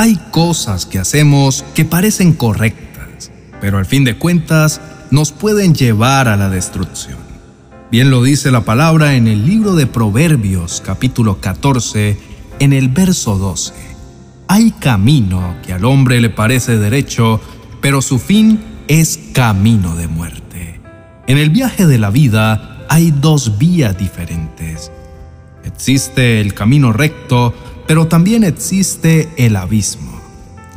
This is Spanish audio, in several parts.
Hay cosas que hacemos que parecen correctas, pero al fin de cuentas nos pueden llevar a la destrucción. Bien lo dice la palabra en el libro de Proverbios capítulo 14, en el verso 12. Hay camino que al hombre le parece derecho, pero su fin es camino de muerte. En el viaje de la vida hay dos vías diferentes. Existe el camino recto, pero también existe el abismo.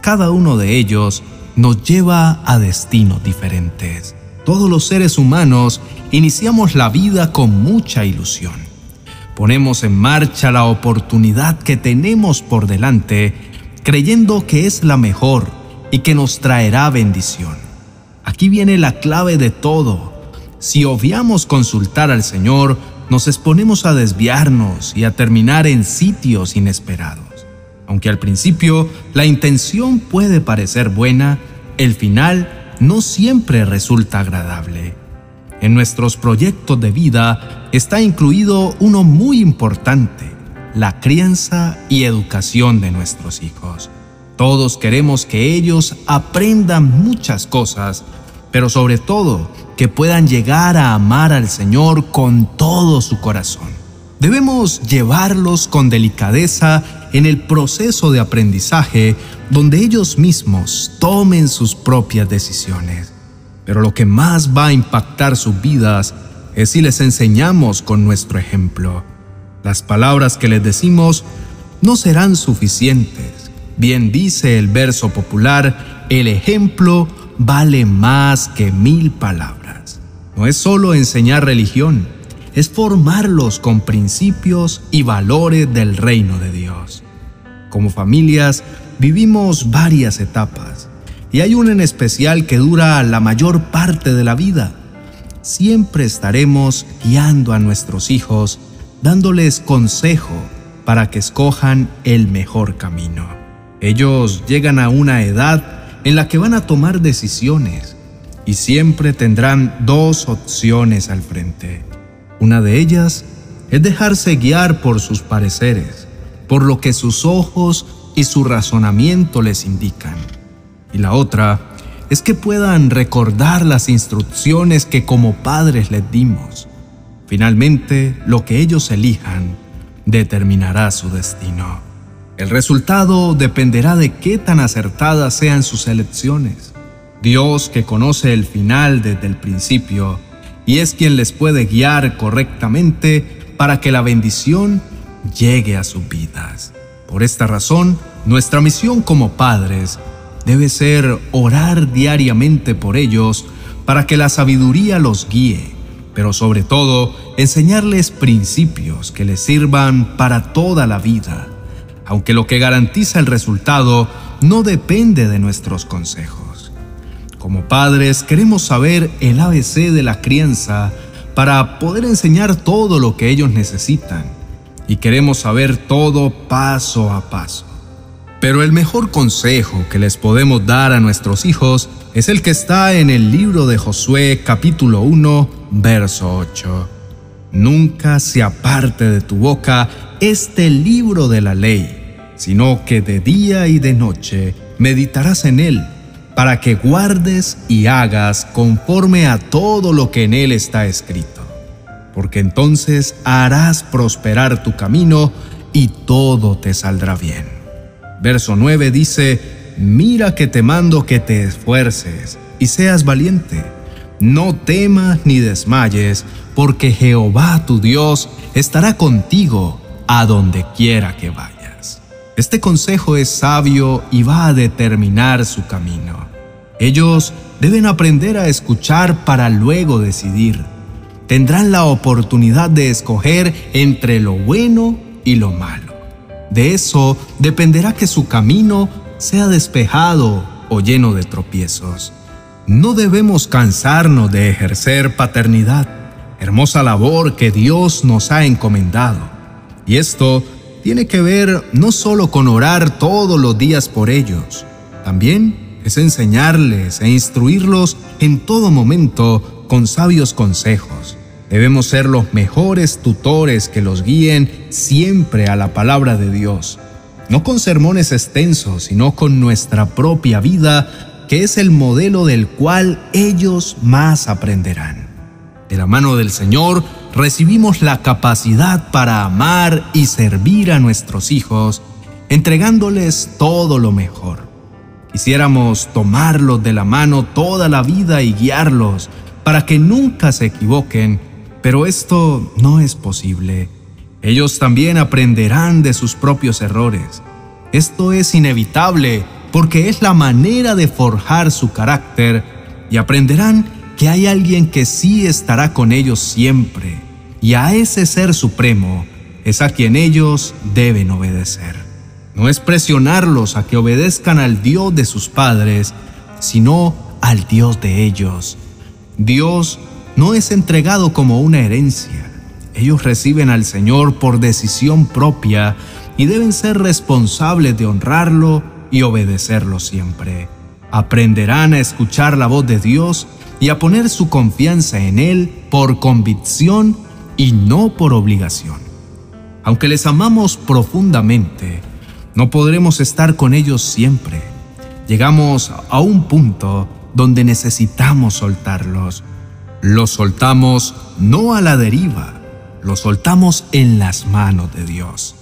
Cada uno de ellos nos lleva a destinos diferentes. Todos los seres humanos iniciamos la vida con mucha ilusión. Ponemos en marcha la oportunidad que tenemos por delante, creyendo que es la mejor y que nos traerá bendición. Aquí viene la clave de todo. Si obviamos consultar al Señor, nos exponemos a desviarnos y a terminar en sitios inesperados. Aunque al principio la intención puede parecer buena, el final no siempre resulta agradable. En nuestros proyectos de vida está incluido uno muy importante, la crianza y educación de nuestros hijos. Todos queremos que ellos aprendan muchas cosas, pero sobre todo que puedan llegar a amar al Señor con todo su corazón. Debemos llevarlos con delicadeza en el proceso de aprendizaje donde ellos mismos tomen sus propias decisiones. Pero lo que más va a impactar sus vidas es si les enseñamos con nuestro ejemplo. Las palabras que les decimos no serán suficientes. Bien dice el verso popular, el ejemplo vale más que mil palabras. No es solo enseñar religión, es formarlos con principios y valores del reino de Dios. Como familias vivimos varias etapas y hay una en especial que dura la mayor parte de la vida. Siempre estaremos guiando a nuestros hijos, dándoles consejo para que escojan el mejor camino. Ellos llegan a una edad en la que van a tomar decisiones y siempre tendrán dos opciones al frente. Una de ellas es dejarse guiar por sus pareceres, por lo que sus ojos y su razonamiento les indican. Y la otra es que puedan recordar las instrucciones que como padres les dimos. Finalmente, lo que ellos elijan determinará su destino. El resultado dependerá de qué tan acertadas sean sus elecciones. Dios, que conoce el final desde el principio, y es quien les puede guiar correctamente para que la bendición llegue a sus vidas. Por esta razón, nuestra misión como padres debe ser orar diariamente por ellos para que la sabiduría los guíe, pero sobre todo enseñarles principios que les sirvan para toda la vida aunque lo que garantiza el resultado no depende de nuestros consejos. Como padres queremos saber el ABC de la crianza para poder enseñar todo lo que ellos necesitan y queremos saber todo paso a paso. Pero el mejor consejo que les podemos dar a nuestros hijos es el que está en el libro de Josué capítulo 1, verso 8. Nunca se aparte de tu boca este libro de la ley, sino que de día y de noche meditarás en él, para que guardes y hagas conforme a todo lo que en él está escrito. Porque entonces harás prosperar tu camino y todo te saldrá bien. Verso 9 dice, Mira que te mando que te esfuerces y seas valiente. No temas ni desmayes, porque Jehová tu Dios estará contigo a donde quiera que vayas. Este consejo es sabio y va a determinar su camino. Ellos deben aprender a escuchar para luego decidir. Tendrán la oportunidad de escoger entre lo bueno y lo malo. De eso dependerá que su camino sea despejado o lleno de tropiezos. No debemos cansarnos de ejercer paternidad, hermosa labor que Dios nos ha encomendado. Y esto tiene que ver no solo con orar todos los días por ellos, también es enseñarles e instruirlos en todo momento con sabios consejos. Debemos ser los mejores tutores que los guíen siempre a la palabra de Dios. no con sermones extensos, sino con nuestra propia vida, que es el modelo del cual ellos más aprenderán. De la mano del Señor recibimos la capacidad para amar y servir a nuestros hijos, entregándoles todo lo mejor. Quisiéramos tomarlos de la mano toda la vida y guiarlos para que nunca se equivoquen, pero esto no es posible. Ellos también aprenderán de sus propios errores. Esto es inevitable porque es la manera de forjar su carácter y aprenderán que hay alguien que sí estará con ellos siempre y a ese ser supremo es a quien ellos deben obedecer. No es presionarlos a que obedezcan al Dios de sus padres, sino al Dios de ellos. Dios no es entregado como una herencia, ellos reciben al Señor por decisión propia y deben ser responsables de honrarlo y obedecerlo siempre. Aprenderán a escuchar la voz de Dios y a poner su confianza en Él por convicción y no por obligación. Aunque les amamos profundamente, no podremos estar con ellos siempre. Llegamos a un punto donde necesitamos soltarlos. Los soltamos no a la deriva, lo soltamos en las manos de Dios.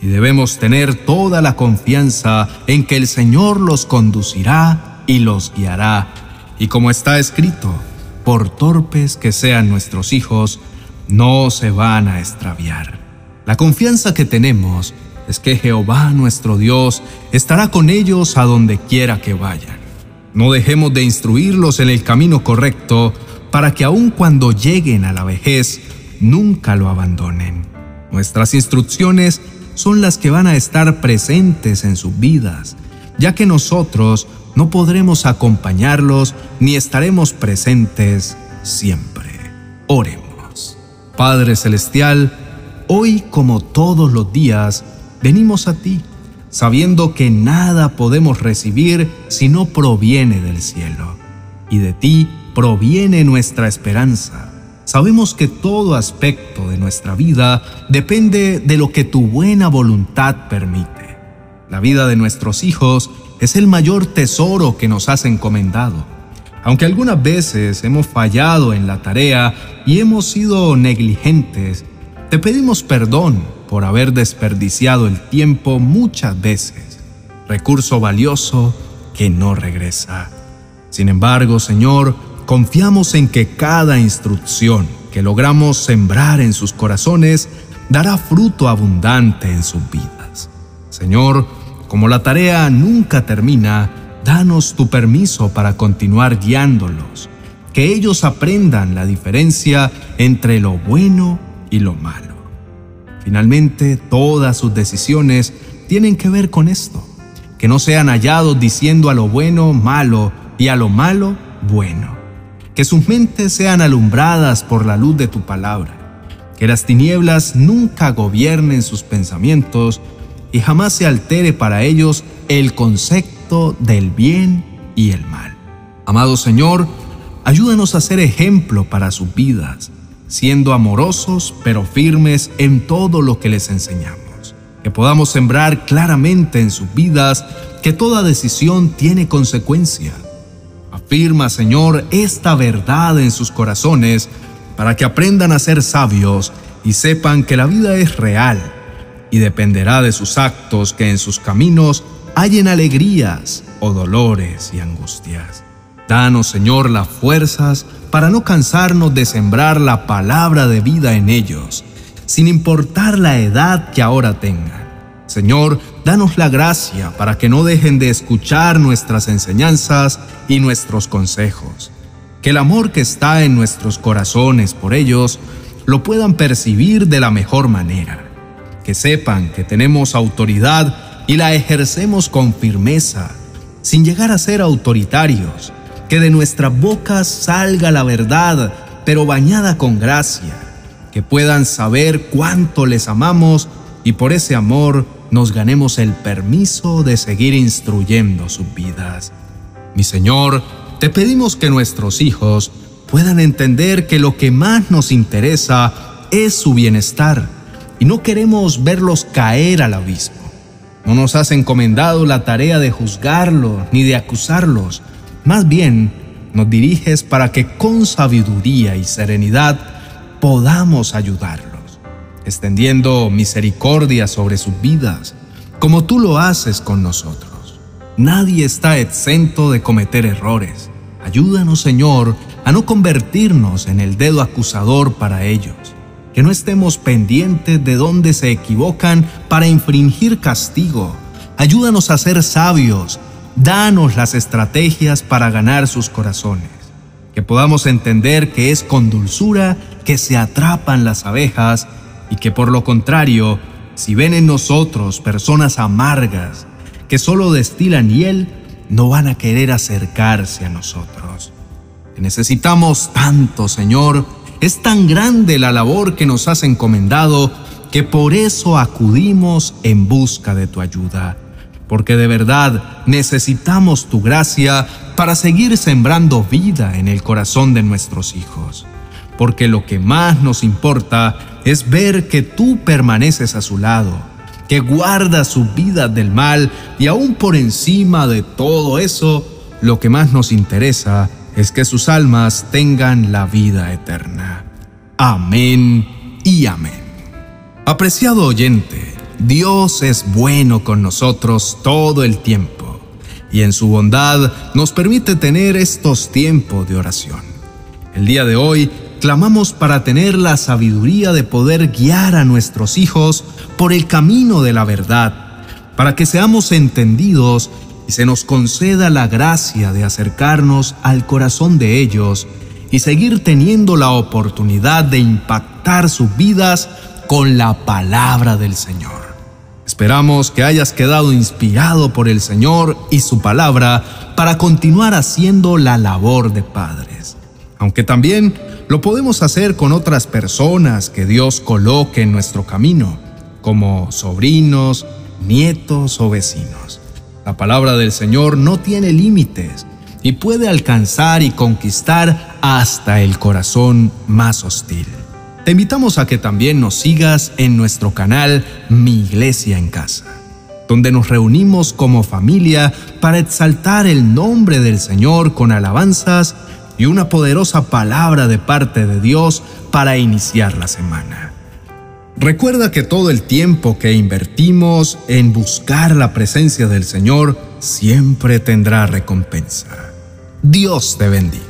Y debemos tener toda la confianza en que el Señor los conducirá y los guiará. Y como está escrito, por torpes que sean nuestros hijos, no se van a extraviar. La confianza que tenemos es que Jehová nuestro Dios estará con ellos a donde quiera que vayan. No dejemos de instruirlos en el camino correcto para que aun cuando lleguen a la vejez nunca lo abandonen. Nuestras instrucciones son las que van a estar presentes en sus vidas, ya que nosotros no podremos acompañarlos ni estaremos presentes siempre. Oremos. Padre Celestial, hoy como todos los días, venimos a ti, sabiendo que nada podemos recibir si no proviene del cielo, y de ti proviene nuestra esperanza Sabemos que todo aspecto de nuestra vida depende de lo que tu buena voluntad permite. La vida de nuestros hijos es el mayor tesoro que nos has encomendado. Aunque algunas veces hemos fallado en la tarea y hemos sido negligentes, te pedimos perdón por haber desperdiciado el tiempo muchas veces, recurso valioso que no regresa. Sin embargo, Señor, Confiamos en que cada instrucción que logramos sembrar en sus corazones dará fruto abundante en sus vidas. Señor, como la tarea nunca termina, danos tu permiso para continuar guiándolos, que ellos aprendan la diferencia entre lo bueno y lo malo. Finalmente, todas sus decisiones tienen que ver con esto, que no sean hallados diciendo a lo bueno malo y a lo malo bueno que sus mentes sean alumbradas por la luz de tu palabra, que las tinieblas nunca gobiernen sus pensamientos y jamás se altere para ellos el concepto del bien y el mal. Amado Señor, ayúdanos a ser ejemplo para sus vidas, siendo amorosos pero firmes en todo lo que les enseñamos. Que podamos sembrar claramente en sus vidas que toda decisión tiene consecuencia Afirma, Señor, esta verdad en sus corazones para que aprendan a ser sabios y sepan que la vida es real y dependerá de sus actos que en sus caminos hallen alegrías o dolores y angustias. Danos, Señor, las fuerzas para no cansarnos de sembrar la palabra de vida en ellos, sin importar la edad que ahora tengan. Señor, danos la gracia para que no dejen de escuchar nuestras enseñanzas y nuestros consejos. Que el amor que está en nuestros corazones por ellos lo puedan percibir de la mejor manera. Que sepan que tenemos autoridad y la ejercemos con firmeza, sin llegar a ser autoritarios. Que de nuestras bocas salga la verdad, pero bañada con gracia. Que puedan saber cuánto les amamos y por ese amor nos ganemos el permiso de seguir instruyendo sus vidas. Mi Señor, te pedimos que nuestros hijos puedan entender que lo que más nos interesa es su bienestar y no queremos verlos caer al abismo. No nos has encomendado la tarea de juzgarlos ni de acusarlos. Más bien, nos diriges para que con sabiduría y serenidad podamos ayudarlos, extendiendo misericordia sobre sus vidas, como tú lo haces con nosotros. Nadie está exento de cometer errores. Ayúdanos, Señor, a no convertirnos en el dedo acusador para ellos, que no estemos pendientes de dónde se equivocan para infringir castigo. Ayúdanos a ser sabios, danos las estrategias para ganar sus corazones, que podamos entender que es con dulzura que se atrapan las abejas y que por lo contrario, si ven en nosotros personas amargas que solo destilan miel, no van a querer acercarse a nosotros necesitamos tanto, Señor. Es tan grande la labor que nos has encomendado que por eso acudimos en busca de tu ayuda. Porque de verdad necesitamos tu gracia para seguir sembrando vida en el corazón de nuestros hijos. Porque lo que más nos importa es ver que tú permaneces a su lado, que guardas su vida del mal y aún por encima de todo eso, lo que más nos interesa es que sus almas tengan la vida eterna. Amén y amén. Apreciado oyente, Dios es bueno con nosotros todo el tiempo y en su bondad nos permite tener estos tiempos de oración. El día de hoy clamamos para tener la sabiduría de poder guiar a nuestros hijos por el camino de la verdad, para que seamos entendidos y se nos conceda la gracia de acercarnos al corazón de ellos y seguir teniendo la oportunidad de impactar sus vidas con la palabra del Señor. Esperamos que hayas quedado inspirado por el Señor y su palabra para continuar haciendo la labor de padres. Aunque también lo podemos hacer con otras personas que Dios coloque en nuestro camino, como sobrinos, nietos o vecinos. La palabra del Señor no tiene límites y puede alcanzar y conquistar hasta el corazón más hostil. Te invitamos a que también nos sigas en nuestro canal Mi Iglesia en Casa, donde nos reunimos como familia para exaltar el nombre del Señor con alabanzas y una poderosa palabra de parte de Dios para iniciar la semana. Recuerda que todo el tiempo que invertimos en buscar la presencia del Señor siempre tendrá recompensa. Dios te bendiga.